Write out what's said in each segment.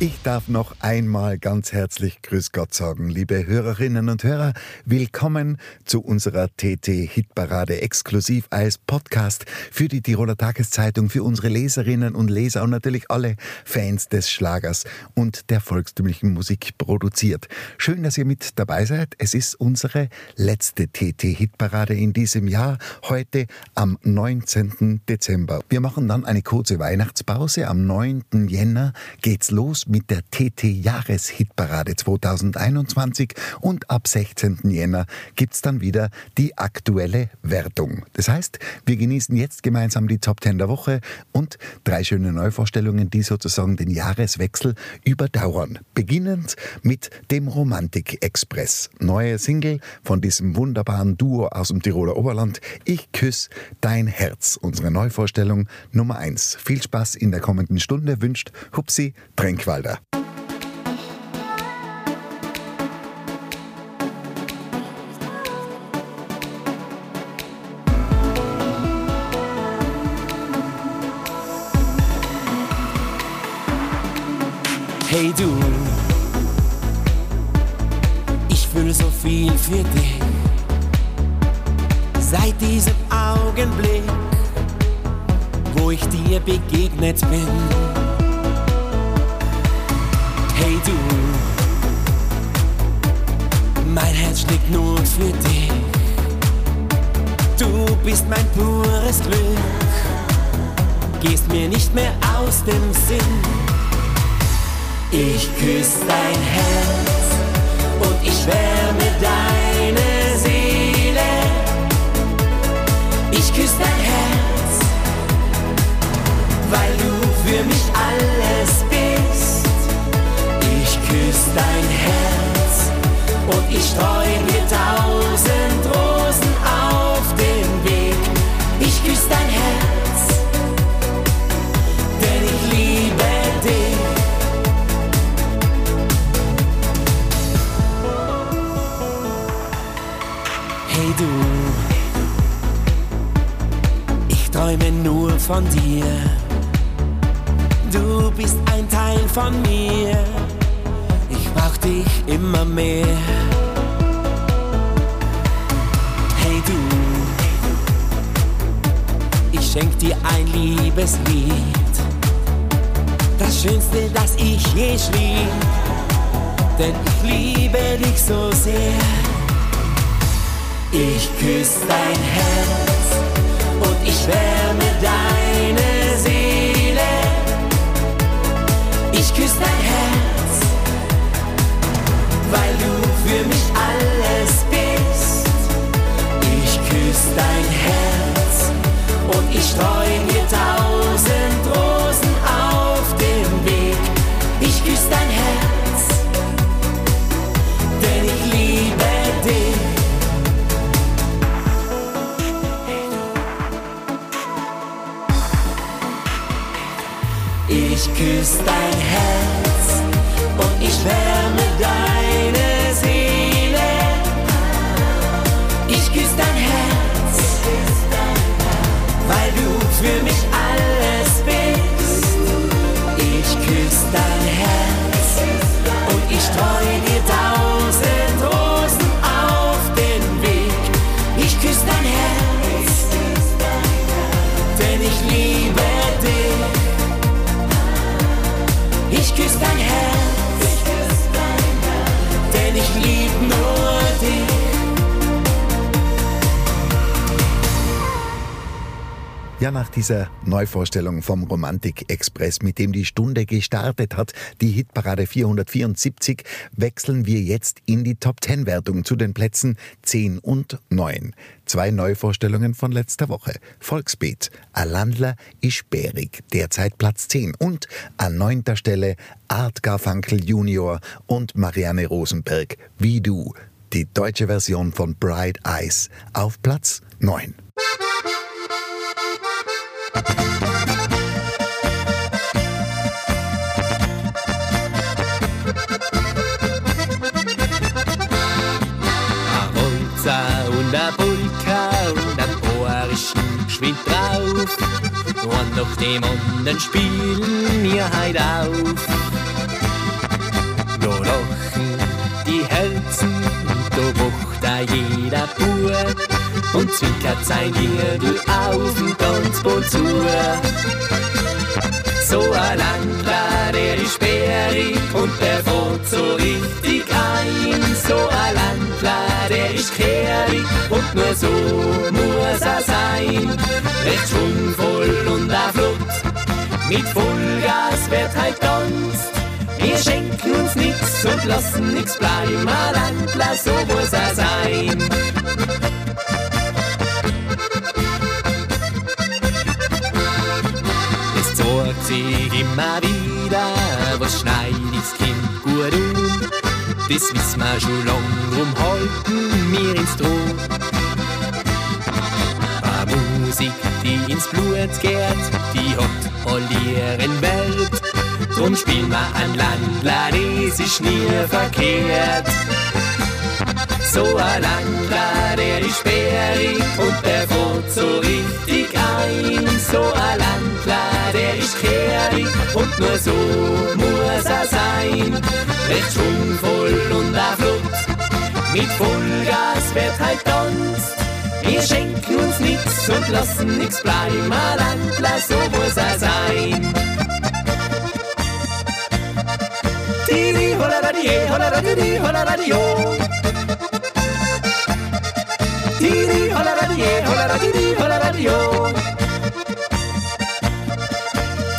Ich darf noch einmal ganz herzlich Grüß Gott sagen, liebe Hörerinnen und Hörer. Willkommen zu unserer TT Hitparade exklusiv als Podcast für die Tiroler Tageszeitung, für unsere Leserinnen und Leser und natürlich alle Fans des Schlagers und der volkstümlichen Musik produziert. Schön, dass ihr mit dabei seid. Es ist unsere letzte TT Hitparade in diesem Jahr, heute am 19. Dezember. Wir machen dann eine kurze Weihnachtspause. Am 9. Jänner geht's los mit der TT-Jahreshitparade 2021 und ab 16. Jänner gibt es dann wieder die aktuelle Wertung. Das heißt, wir genießen jetzt gemeinsam die Top 10 der Woche und drei schöne Neuvorstellungen, die sozusagen den Jahreswechsel überdauern. Beginnend mit dem Romantik Express. Neue Single von diesem wunderbaren Duo aus dem Tiroler Oberland. Ich küsse dein Herz. Unsere Neuvorstellung Nummer 1. Viel Spaß in der kommenden Stunde wünscht Hupsi Tränkwald. Alter. Hey du, ich fühle so viel für dich. Seit diesem Augenblick, wo ich dir begegnet bin Hey du, mein Herz schlägt nur für dich. Du bist mein pures Glück, gehst mir nicht mehr aus dem Sinn. Ich küsse dein Herz und ich wärme deine Seele. Ich küsse dein Herz, weil du für mich alles bist küss dein Herz und ich streu mir tausend Rosen auf den Weg. Ich küss dein Herz, denn ich liebe dich. Hey du, ich träume nur von dir. Du bist ein Teil von mir dich immer mehr. Hey du, ich schenk dir ein Liebeslied, das Schönste, das ich je schrieb, denn ich liebe dich so sehr. Ich küss dein Herz und ich wärme deine Seele. Ich küss dein Herz weil du für mich alles bist. Ich küsse dein Herz und ich streu dir tausend Rosen auf dem Weg. Ich küsse dein Herz, denn ich liebe dich. Ich küsse dein Herz und ich wärme deine nach dieser Neuvorstellung vom Romantik Express, mit dem die Stunde gestartet hat, die Hitparade 474, wechseln wir jetzt in die Top 10 Wertung zu den Plätzen 10 und 9. Zwei Neuvorstellungen von letzter Woche. Volksbeat, Alandler ist bärig, derzeit Platz 10 und an neunter Stelle Art Garfunkel Junior und Marianne Rosenberg, wie du. Die deutsche Version von Bright Eyes auf Platz 9. und a Polka und ein Ohrischen geschwind drauf. Und nach dem anderen spielen wir heut auf. Da lachen die Herzen und da wacht da jeder Bub und zwinkert sein Wirbel auf und Tanzboot zu. So ein Landler, der ist sperrig und der fährt so richtig ein. So ein Landler, der ist kehrig und nur so muss er sein. Recht schwungvoll und er flott, mit Vollgas wird halt tanzt. Wir schenken uns nix und lassen nix bleiben. Ein Landler, so muss er sein. Immer wieder, was schneit das Kind gut um. Das wissen wir schon lang, drum halten wir ins Droh. Eine Musik, die ins Blut geht, die hat all ihren Wert. Drum spielen wir ein Landler, das ist nie verkehrt. So ein Landler, der ist sperrig und der fährt so richtig ein. So ein Landler, ist kehrig und nur so muss er sein. Recht schwungvoll und er flott, mit Vollgas wird halt tanzt. Wir schenken uns nix und lassen nix bleiben. Landler, so muss er sein. Didi, hola radie, hola radie, hola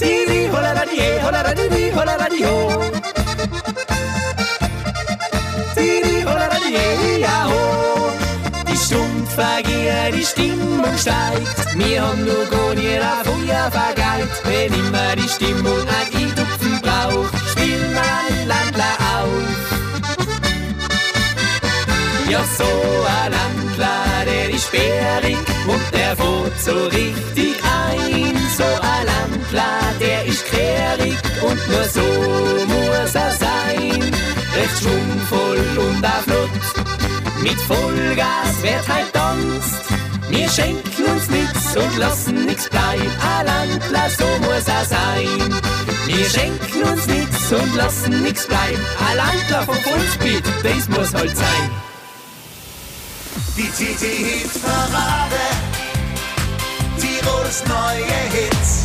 radio. Didi, hola radie, hola radie, hola. Didi, hola radie, hola ja ho. Die vergeht, die Stimmung steigt. Wir haben nur nicht auf Feuer vergeigt. Wenn immer die Stimmung ein Eintupfen braucht, wir ein Landler auf. Ja, so ein Landler, sperrig und der fährt so richtig ein. So ein Landler, der ist kehrig und nur so muss er sein. Recht schwungvoll und auch flott, mit Vollgas wird halt tanzt. Wir schenken uns nix und lassen nix bleiben. Ein Landler, so muss er sein. Wir schenken uns nix und lassen nix bleiben. Ein Landler vom Volksbeat, das muss halt sein. Die TT-Hit-Parade. Tirols neue Hits.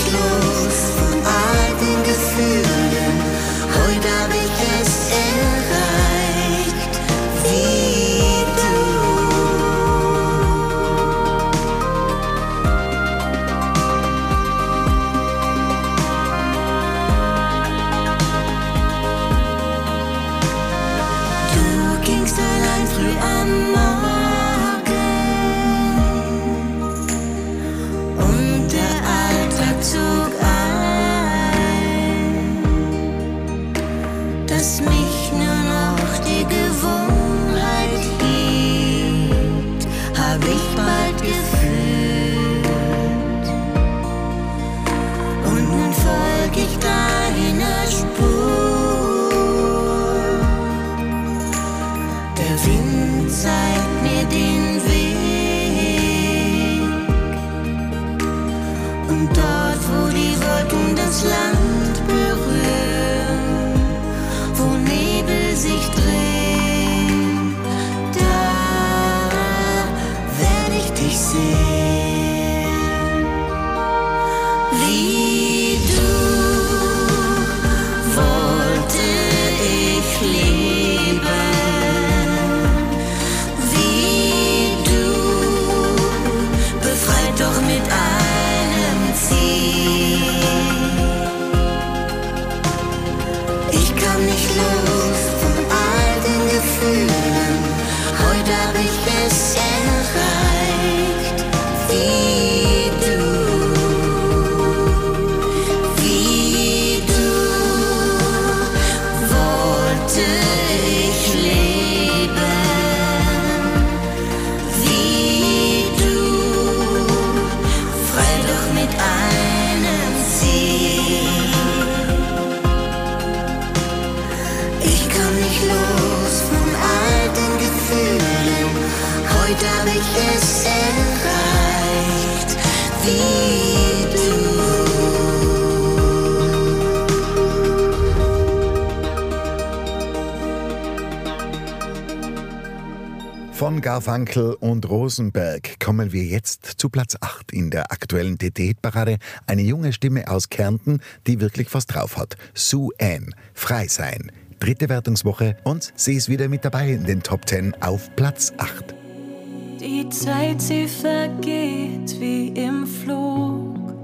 slow Von Garfunkel und Rosenberg kommen wir jetzt zu Platz 8 in der aktuellen TT-Parade. Eine junge Stimme aus Kärnten, die wirklich was drauf hat. Sue Ann, frei sein. Dritte Wertungswoche und sie ist wieder mit dabei in den Top 10 auf Platz 8. Die Zeit, sie vergeht wie im Flug.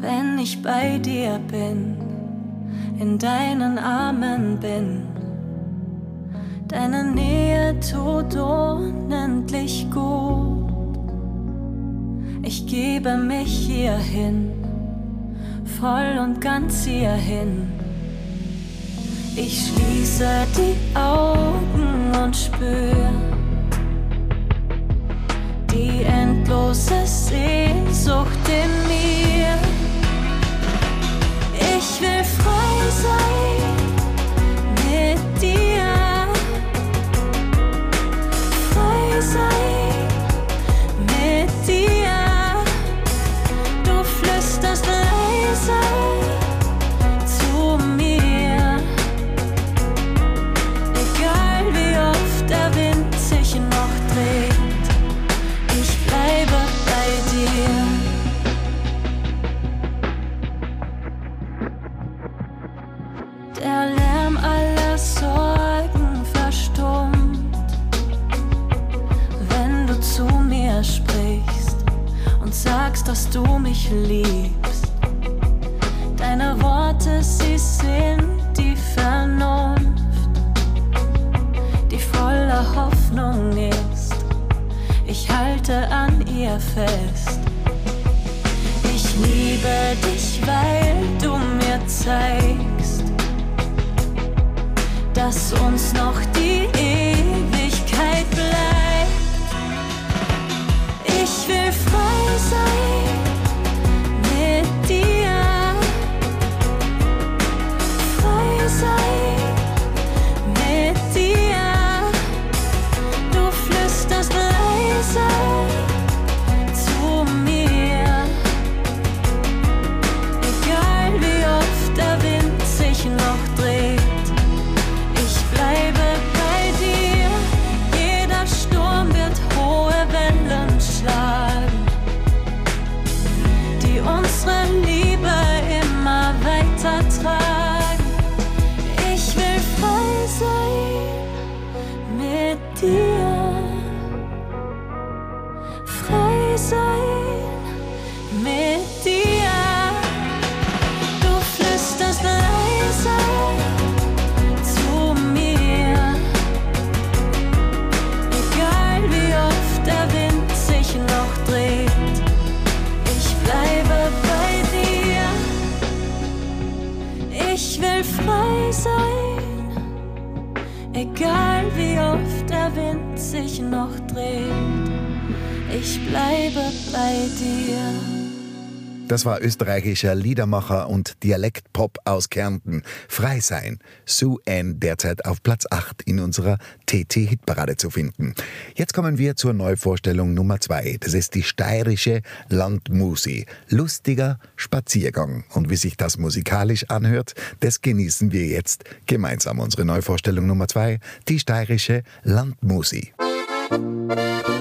Wenn ich bei dir bin, in deinen Armen bin Deine Nähe tut unendlich gut. Ich gebe mich hierhin, voll und ganz hierhin. Ich schließe die Augen und spür die endlose Sehnsucht in mir. Das war österreichischer Liedermacher und Dialektpop aus Kärnten. Frei sein. Sue Ann derzeit auf Platz 8 in unserer TT-Hitparade zu finden. Jetzt kommen wir zur Neuvorstellung Nummer 2. Das ist die steirische Landmusi. Lustiger Spaziergang. Und wie sich das musikalisch anhört, das genießen wir jetzt gemeinsam. Unsere Neuvorstellung Nummer 2, die steirische Landmusi. Ja,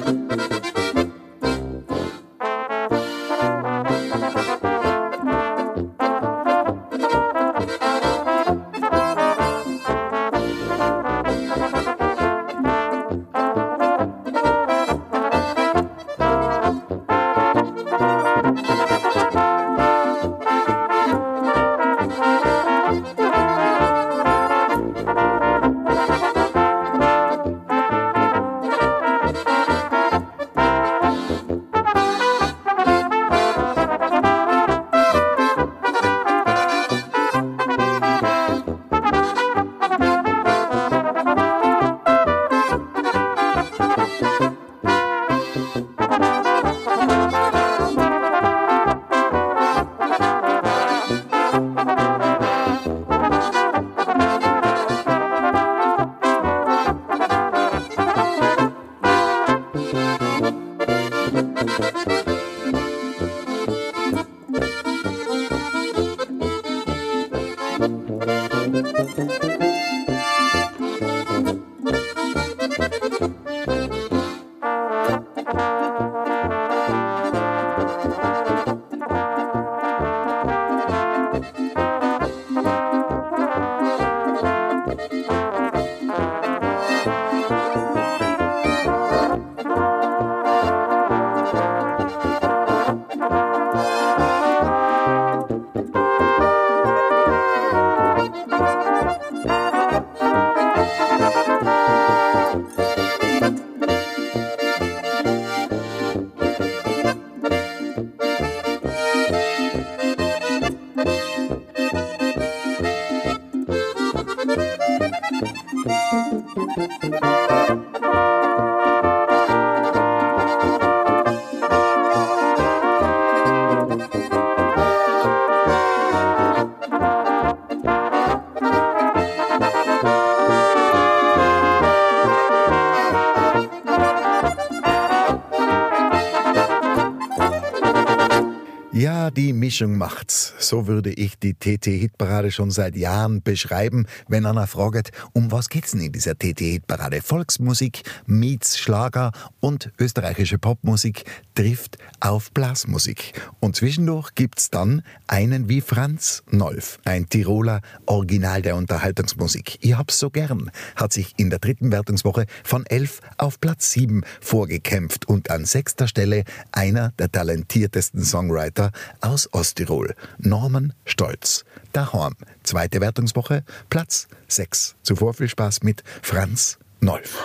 Mischung macht's. So würde ich die TT-Hitparade schon seit Jahren beschreiben, wenn einer fragt, um was geht's denn in dieser TT-Hitparade? Volksmusik, meets Schlager und österreichische Popmusik trifft auf Blasmusik. Und zwischendurch gibt's dann einen wie Franz Nolf, ein Tiroler Original der Unterhaltungsmusik. Ich hab's so gern, hat sich in der dritten Wertungswoche von 11 auf Platz 7 vorgekämpft und an sechster Stelle einer der talentiertesten Songwriter aus Osttirol, Norman Stolz. Daheim, zweite Wertungswoche, Platz 6. Zuvor viel Spaß mit Franz Nolf.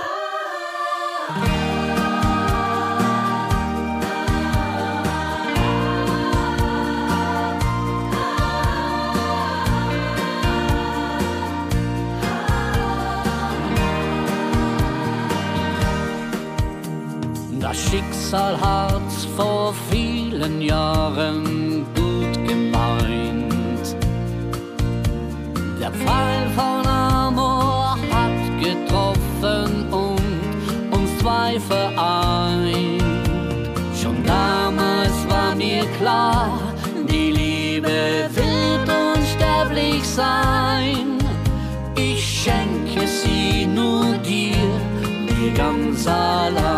Das Schicksal hat's vor vielen Jahren Pfeil von Amor hat getroffen und uns zwei vereint. Schon damals war mir klar, die Liebe wird unsterblich sein. Ich schenke sie nur dir, dir ganz allein.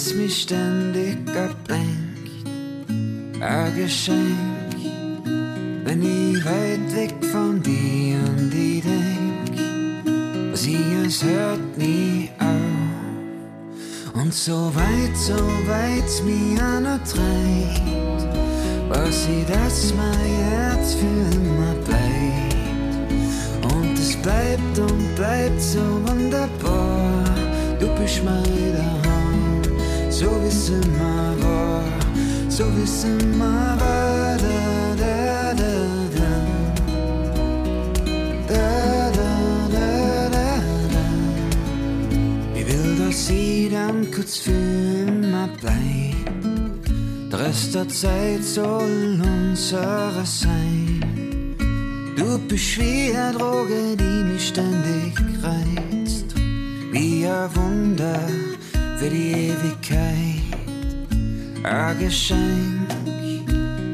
Was mich ständig ablenkt. Ein Geschenk, wenn ich weit weg von dir an die denk. Sie, es hört nie auf. Und so weit, so weit's mir noch treibt, weiß ich, dass mein Herz für immer bleibt. Und es bleibt und bleibt so wunderbar. Du bist mein daheim, so wie's immer war, so wie's immer war. Da, da, da, sie dann kurz für immer bleibt. Der Rest der Zeit soll unsere sein. Du bist wie eine Droge, die mich ständig reizt. Wie ein Wunder für die Ewigkeit. Ein Geschenk,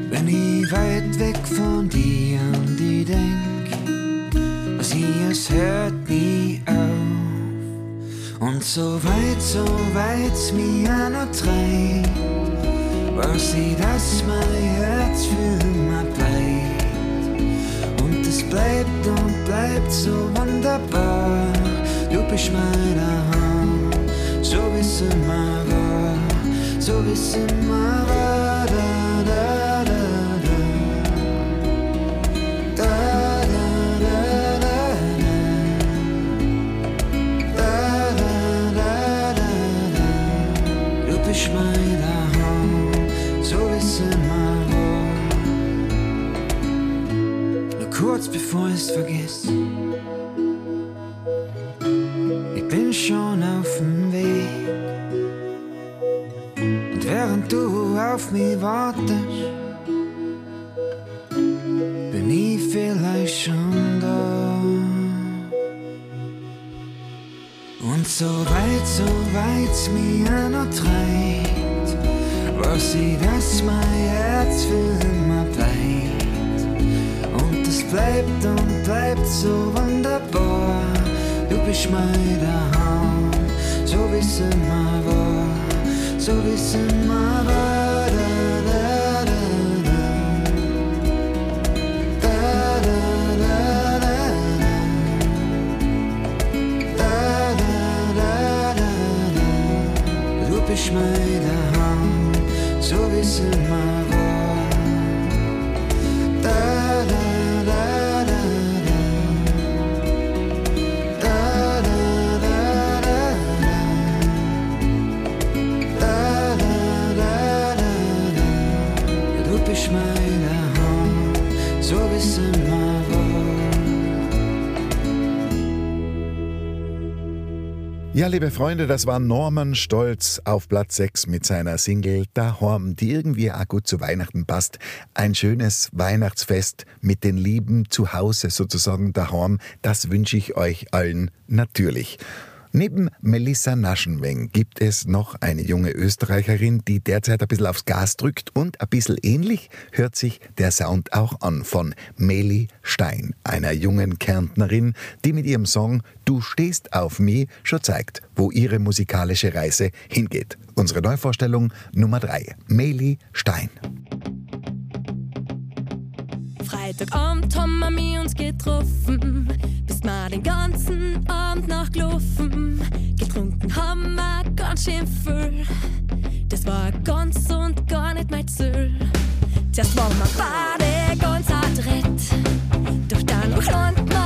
wenn ich weit weg von dir an die denk. Sie, es hört nie auf. Und so weit, so weit's mir auch noch treibt, weiß ich, dass mein Herz für immer bleibt. Und es bleibt und bleibt so wunderbar. Du bist mein Daheim, so wie's immer war, so wie's immer war. Da, da, da, da. Da, da, da, da, da. Da, da, da, da, da. Du bist mein Daheim, so wie's immer war. Nur kurz bevor ich's vergiss. Auf mich wartest, bin ich vielleicht schon da. Und so weit, so weit's mir auch noch treibt, weiß ich, dass mein Herz für immer bleibt. Und es bleibt und bleibt so wunderbar. Du bist mein Daheim, so wie's immer war, so wie's immer war. Da. Da, da, da, da, da. Du bist mein Daheim, so wie es immer Ja, liebe Freunde, das war Norman Stolz auf Platz 6 mit seiner Single Daheim, die irgendwie auch gut zu Weihnachten passt. Ein schönes Weihnachtsfest mit den Lieben zu Hause sozusagen daheim, das wünsche ich euch allen natürlich. Neben Melissa Naschenweng gibt es noch eine junge Österreicherin, die derzeit ein bisschen aufs Gas drückt und ein bisschen ähnlich hört sich der Sound auch an von Meli Stein, einer jungen Kärntnerin, die mit ihrem Song Du stehst auf mich schon zeigt, wo ihre musikalische Reise hingeht. Unsere Neuvorstellung Nummer 3, Meli Stein. Freitagabend haben wir uns getroffen, wir den ganzen Abend nachgelaufen. Getrunken haben wir ganz schön viel. Das war ganz und gar nicht mein Ziel. Zuerst waren wir beide ganz adrett, doch dann landen wir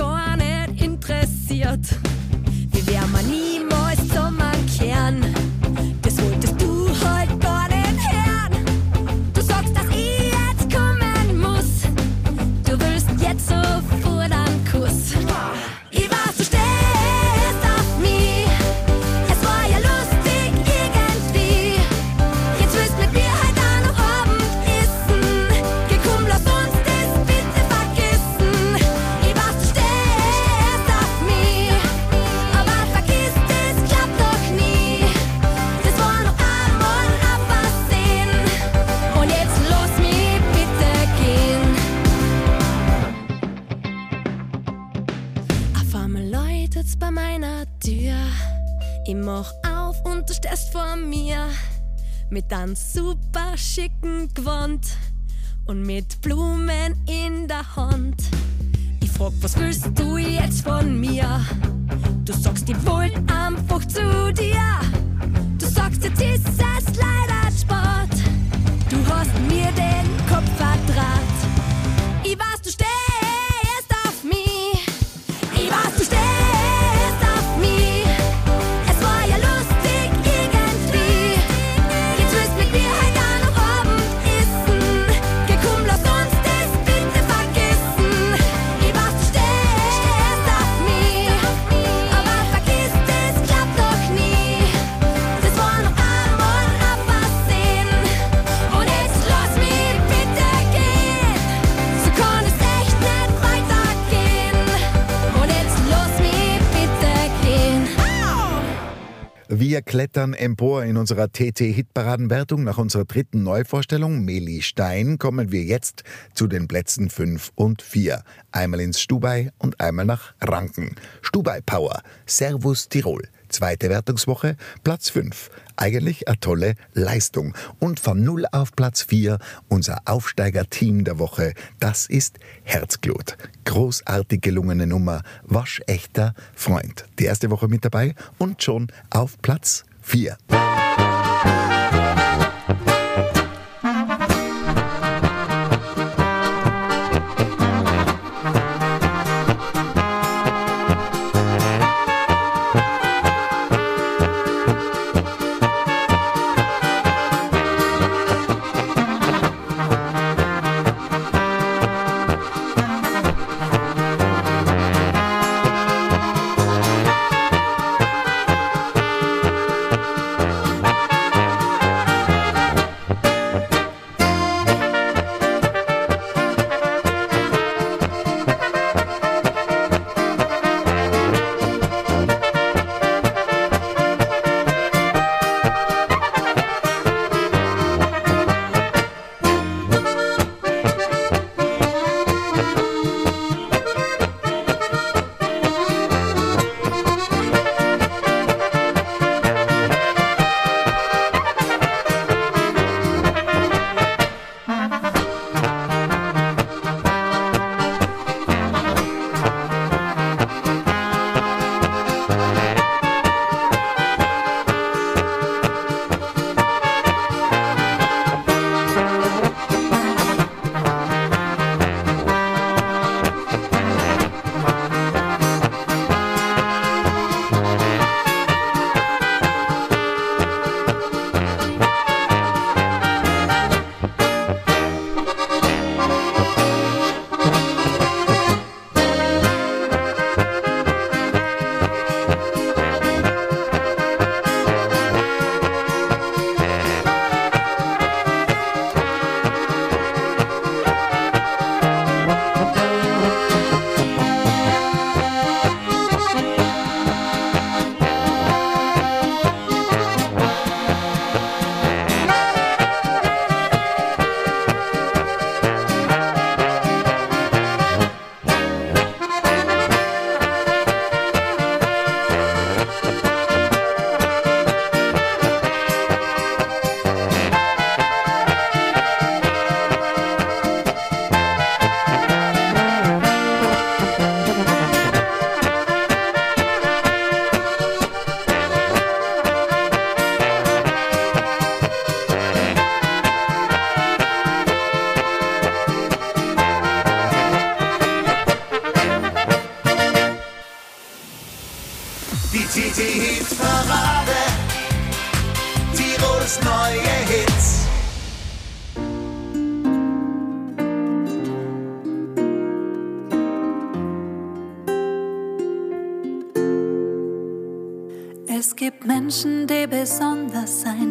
gar nicht interessiert. Schicken Gewand und mit Blumen in der Hand. Ich frag, was willst du jetzt von mir? Du sagst, ich wollt einfach zu dir. Du sagst, jetzt ist es leider Sport. Du hast mir den Wir klettern empor in unserer TT-Hitparadenwertung. Nach unserer dritten Neuvorstellung, Meli Stein, kommen wir jetzt zu den Plätzen 5 und 4. Einmal ins Stubai und einmal nach Ranken. Stubai Power, Servus Tirol. Zweite Wertungswoche, Platz 5. Eigentlich eine tolle Leistung. Und von 0 auf Platz 4 unser Aufsteiger-Team der Woche. Das ist Herzglut. Großartig gelungene Nummer. Waschechter Freund. Die erste Woche mit dabei und schon auf Platz 4.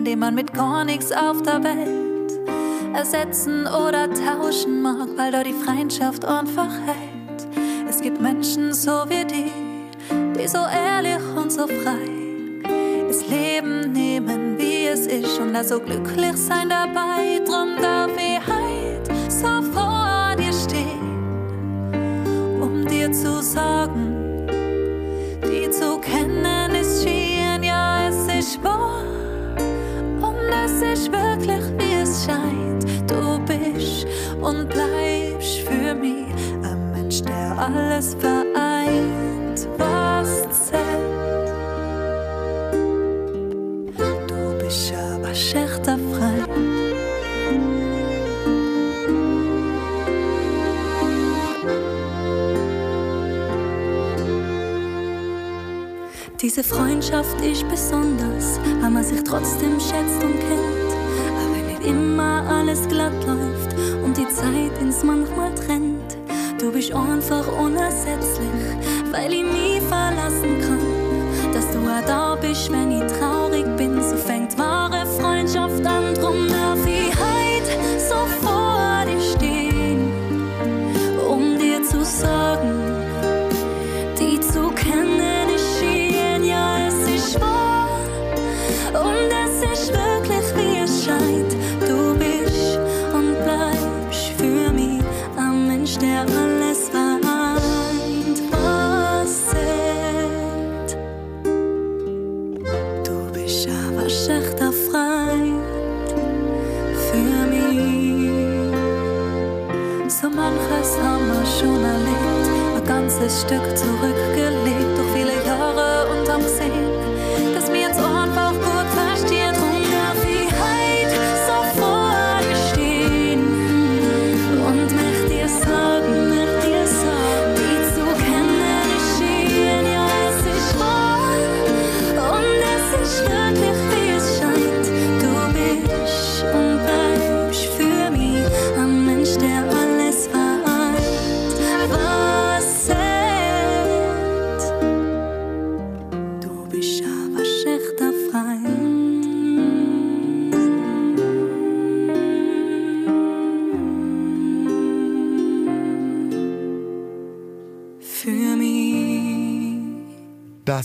die man mit gar nichts auf der Welt ersetzen oder tauschen mag, weil da die Freundschaft einfach hält. Es gibt Menschen so wie die, die so ehrlich und so frei das Leben nehmen, wie es ist und da so glücklich sein dabei. Drum darf ich heut so vor dir stehen, um dir zu sagen, es ist wirklich, wie es scheint. Du bist und bleibst für mich ein Mensch, der alles vereint, was zählt. Du bist aber schechterfrei. Diese Freundschaft ist besonders, weil man sich trotzdem schätzt und kennt. Aber wenn nicht immer alles glatt läuft und die Zeit ins manchmal trennt. Du bist einfach unersetzlich, weil ich nie verlassen kann. Dass du auch da bist, wenn ich traurig bin, so fängt wahre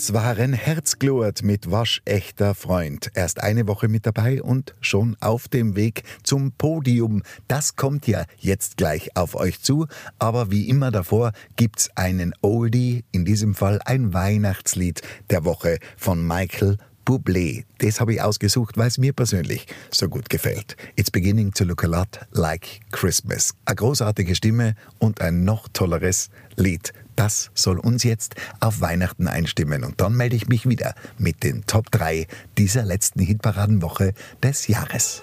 Das waren Herzglut mit waschechter Freund. Erst eine Woche mit dabei und schon auf dem Weg zum Podium. Das kommt ja jetzt gleich auf euch zu. Aber wie immer davor gibt's einen Oldie, in diesem Fall ein Weihnachtslied der Woche von Michael Bublé. Das habe ich ausgesucht, weil es mir persönlich so gut gefällt. It's beginning to look a lot like Christmas. Eine großartige Stimme und ein noch tolleres Lied. Das soll uns jetzt auf Weihnachten einstimmen. Und dann melde ich mich wieder mit den Top 3 dieser letzten Hitparadenwoche des Jahres.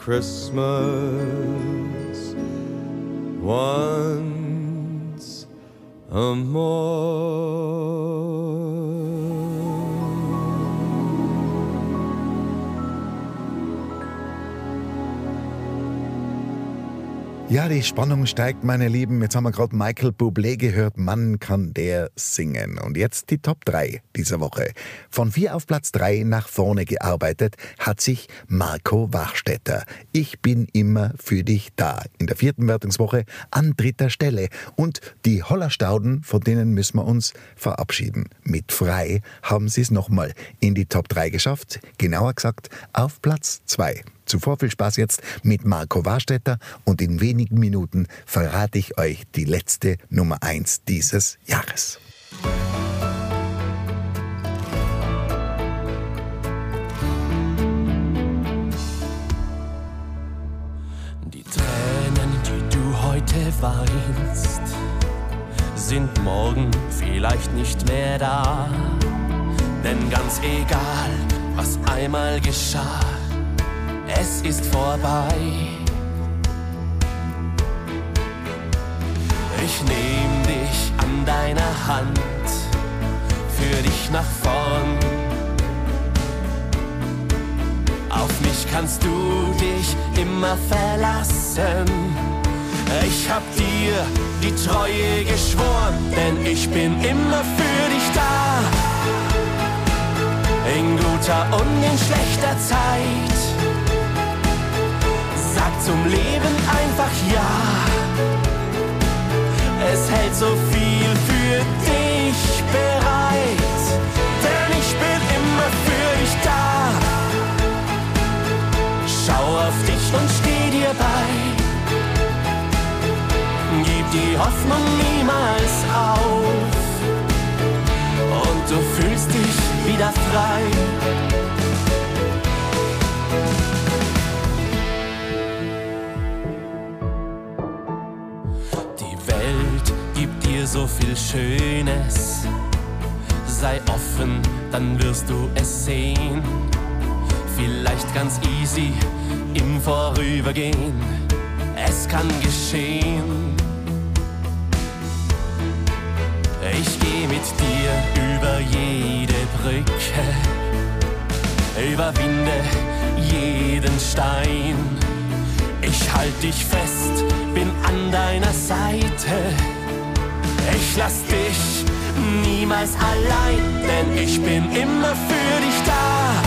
Christmas once a Ja, die Spannung steigt, meine Lieben. Jetzt haben wir gerade Michael Bublé gehört. Mann, kann der singen. Und jetzt die Top 3 dieser Woche. Von 4 auf Platz 3 nach vorne gearbeitet hat sich Marco Wachstetter. Ich bin immer für dich da. In der vierten Wertungswoche an dritter Stelle. Und die Hollerstauden, von denen müssen wir uns verabschieden. Mit Frei haben sie es nochmal in die Top 3 geschafft. Genauer gesagt auf Platz 2. Zuvor viel Spaß jetzt mit Marco Warstetter und in wenigen Minuten verrate ich euch die letzte Nummer 1 dieses Jahres. Die Tränen, die du heute weinst, sind morgen vielleicht nicht mehr da. Denn ganz egal, was einmal geschah, es ist vorbei. Ich nehm dich an deiner Hand, für dich nach vorn. Auf mich kannst du dich immer verlassen. Ich hab dir die Treue geschworen, denn ich bin immer für dich da. In guter und in schlechter Zeit. Zum Leben einfach ja. Es hält so viel für dich bereit, denn ich bin immer für dich da. Schau auf dich und steh dir bei. Gib die Hoffnung niemals auf. Und du fühlst dich wieder frei. So viel Schönes. Sei offen, dann wirst du es sehen. Vielleicht ganz easy im Vorübergehen. Es kann geschehen. Ich geh mit dir über jede Brücke, überwinde jeden Stein. Ich halt dich fest, bin an deiner Seite. Ich lass dich niemals allein, denn ich bin immer für dich da.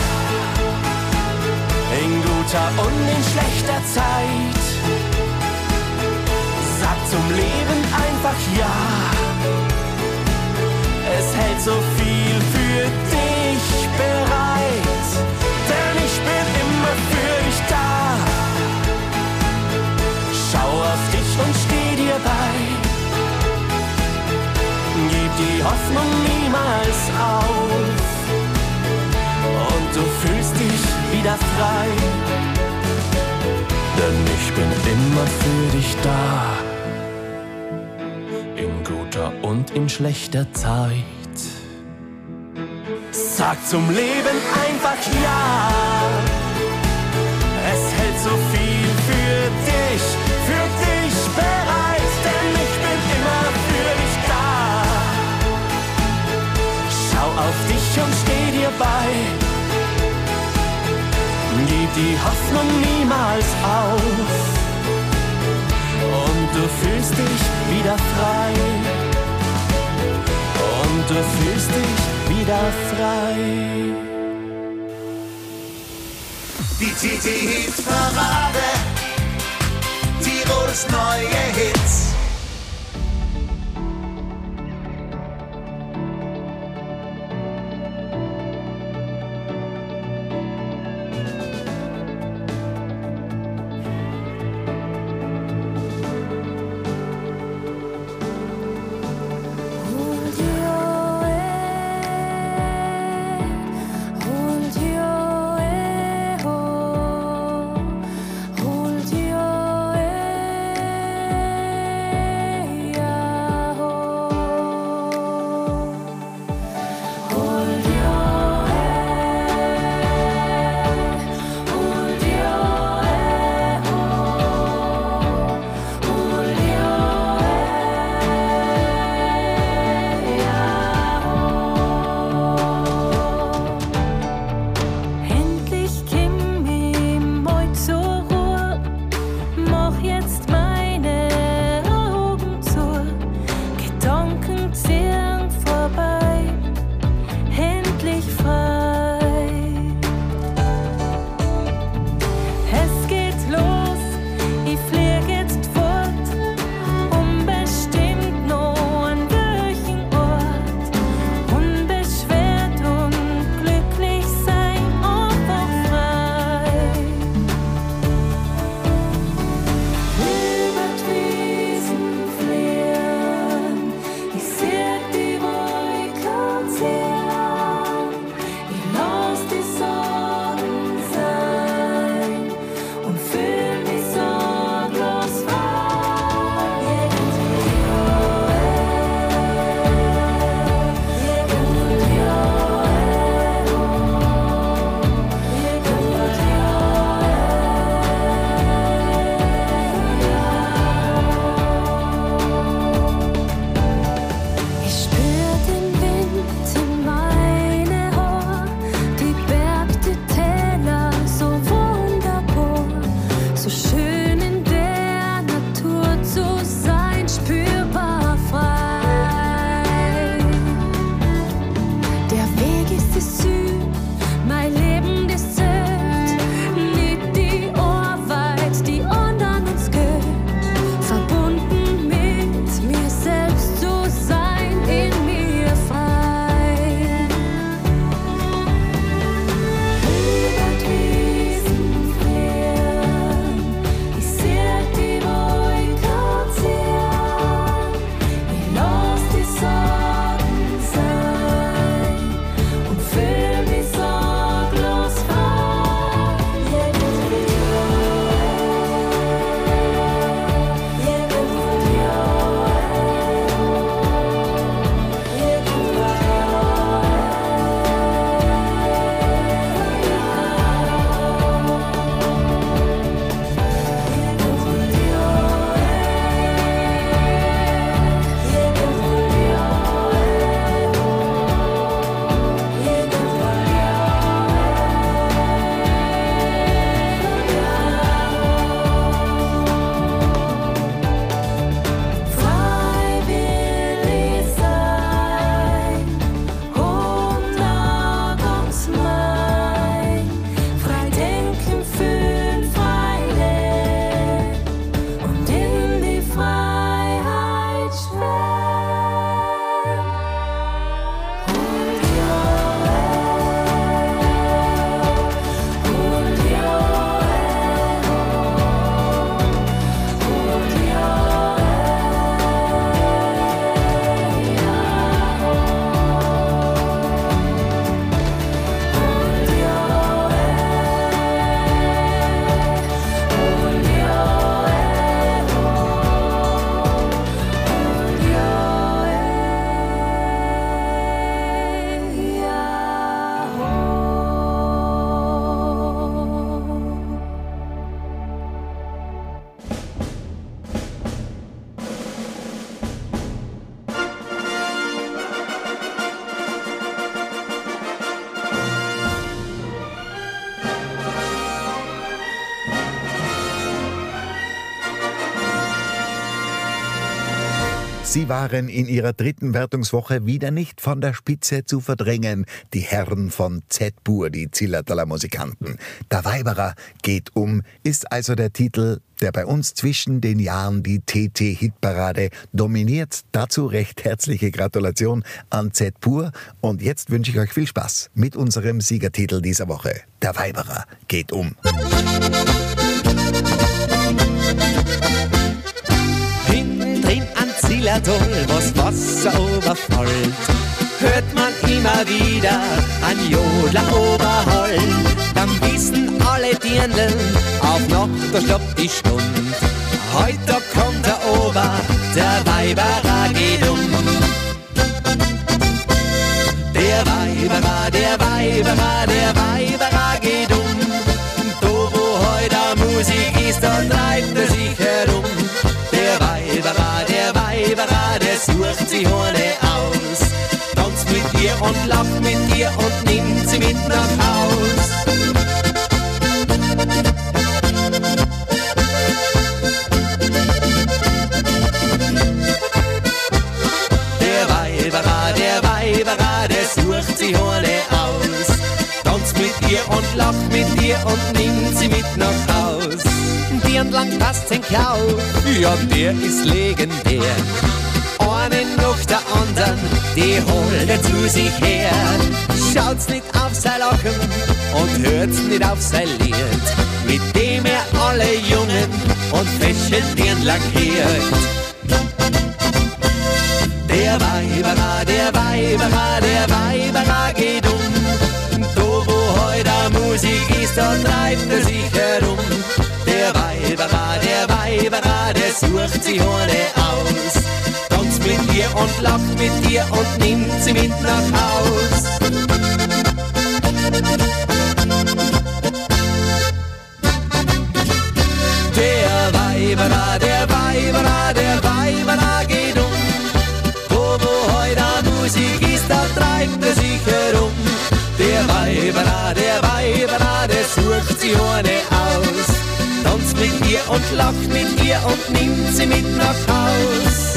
In guter und in schlechter Zeit. Sag zum Leben einfach ja. Es hält so viel für dich bereit, denn ich bin immer für dich da. Schau auf dich und steh dir bei. Hoffnung nie niemals auf. Und du fühlst dich wieder frei, denn ich bin immer für dich da. In guter und in schlechter Zeit. Sag zum Leben einfach ja. Gib die Hoffnung niemals auf. Und du fühlst dich wieder frei. Und du fühlst dich wieder frei. Die TT-Hit-Parade. Tirols neue Hits. Sie waren in ihrer dritten Wertungswoche wieder nicht von der Spitze zu verdrängen. Die Herren von Z-Bur, die Zillertaler Musikanten. Der Weiberer geht um, ist also der Titel, der bei uns zwischen den Jahren die TT-Hitparade dominiert. Dazu recht herzliche Gratulation an Z-Pur. Und jetzt wünsche ich euch viel Spaß mit unserem Siegertitel dieser Woche. Der Weiberer geht um. Drin Zillertal, was Wasser überfällt, hört man immer wieder ein Jodler oberhallen. Dann wissen alle Dirndl, auf noch, da stoppt die Stund. Heute kommt der Ober, der Weiberer geht um. Der Weiberer, der Weiberer, der Entlang passt sein Klau, ja, der ist legendär. Einen nach der anderen, die holt er zu sich her. Schaut's nicht auf sein Lachen und hört's nicht auf sein Lied, mit dem er alle Jungen und Fäscheln lackiert. Der Weiberer, der Weiberer, der Weiberer geht um. Da wo heute Musik ist, da treibt er sich herum. Der Weiberer, der sucht sich Horne aus. Tanzt mit dir und lacht mit dir und nimmt sie mit nach Haus. Und lacht mit ihr und nimmt sie mit nach Haus.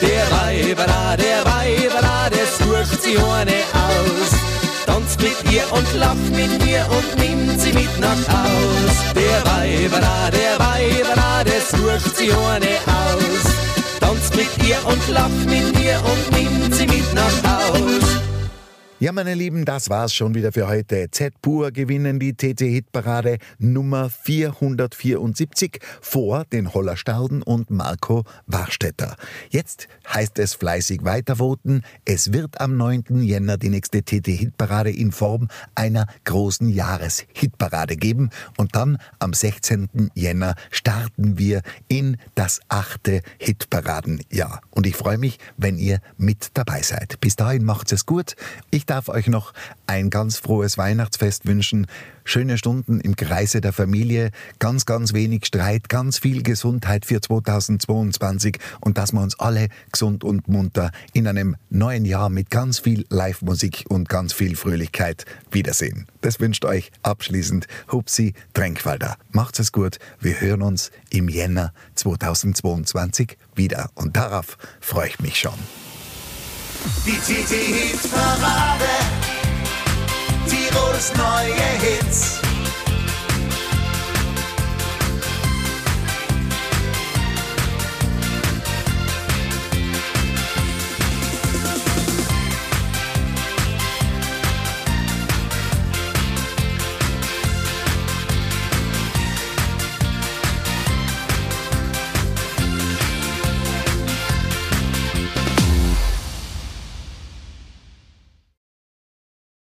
Der Weiberer, der Weiberer, der sucht sie Horne aus. Tanzt mit ihr und lacht mit ihr und nimmt sie mit nach Haus. Der Weiberer, der Weiberer, der sucht sie Horne aus. Tanzt mit ihr und lacht mit ihr und nimmt sie mit nach Haus. Ja, meine Lieben, das war's schon wieder für heute. Z-Pur gewinnen die TT-Hitparade Nummer 474 vor den Hollerstauden und Marco Warstetter. Jetzt heißt es fleißig weitervoten. Es wird am 9. Jänner die nächste TT-Hitparade in Form einer großen Jahreshitparade geben. Und dann am 16. Jänner starten wir in das achte Hitparadenjahr. Und ich freue mich, wenn ihr mit dabei seid. Bis dahin macht's es gut. Ich darf euch noch ein ganz frohes Weihnachtsfest wünschen. Schöne Stunden im Kreise der Familie, ganz, ganz wenig Streit, ganz viel Gesundheit für 2022 und dass wir uns alle gesund und munter in einem neuen Jahr mit ganz viel Live-Musik und ganz viel Fröhlichkeit wiedersehen. Das wünscht euch abschließend Hupsi Tränkwalder. Macht's es gut. Wir hören uns im Jänner 2022 wieder und darauf freue ich mich schon. Die TT Hit Parade. Tirols neue Hits.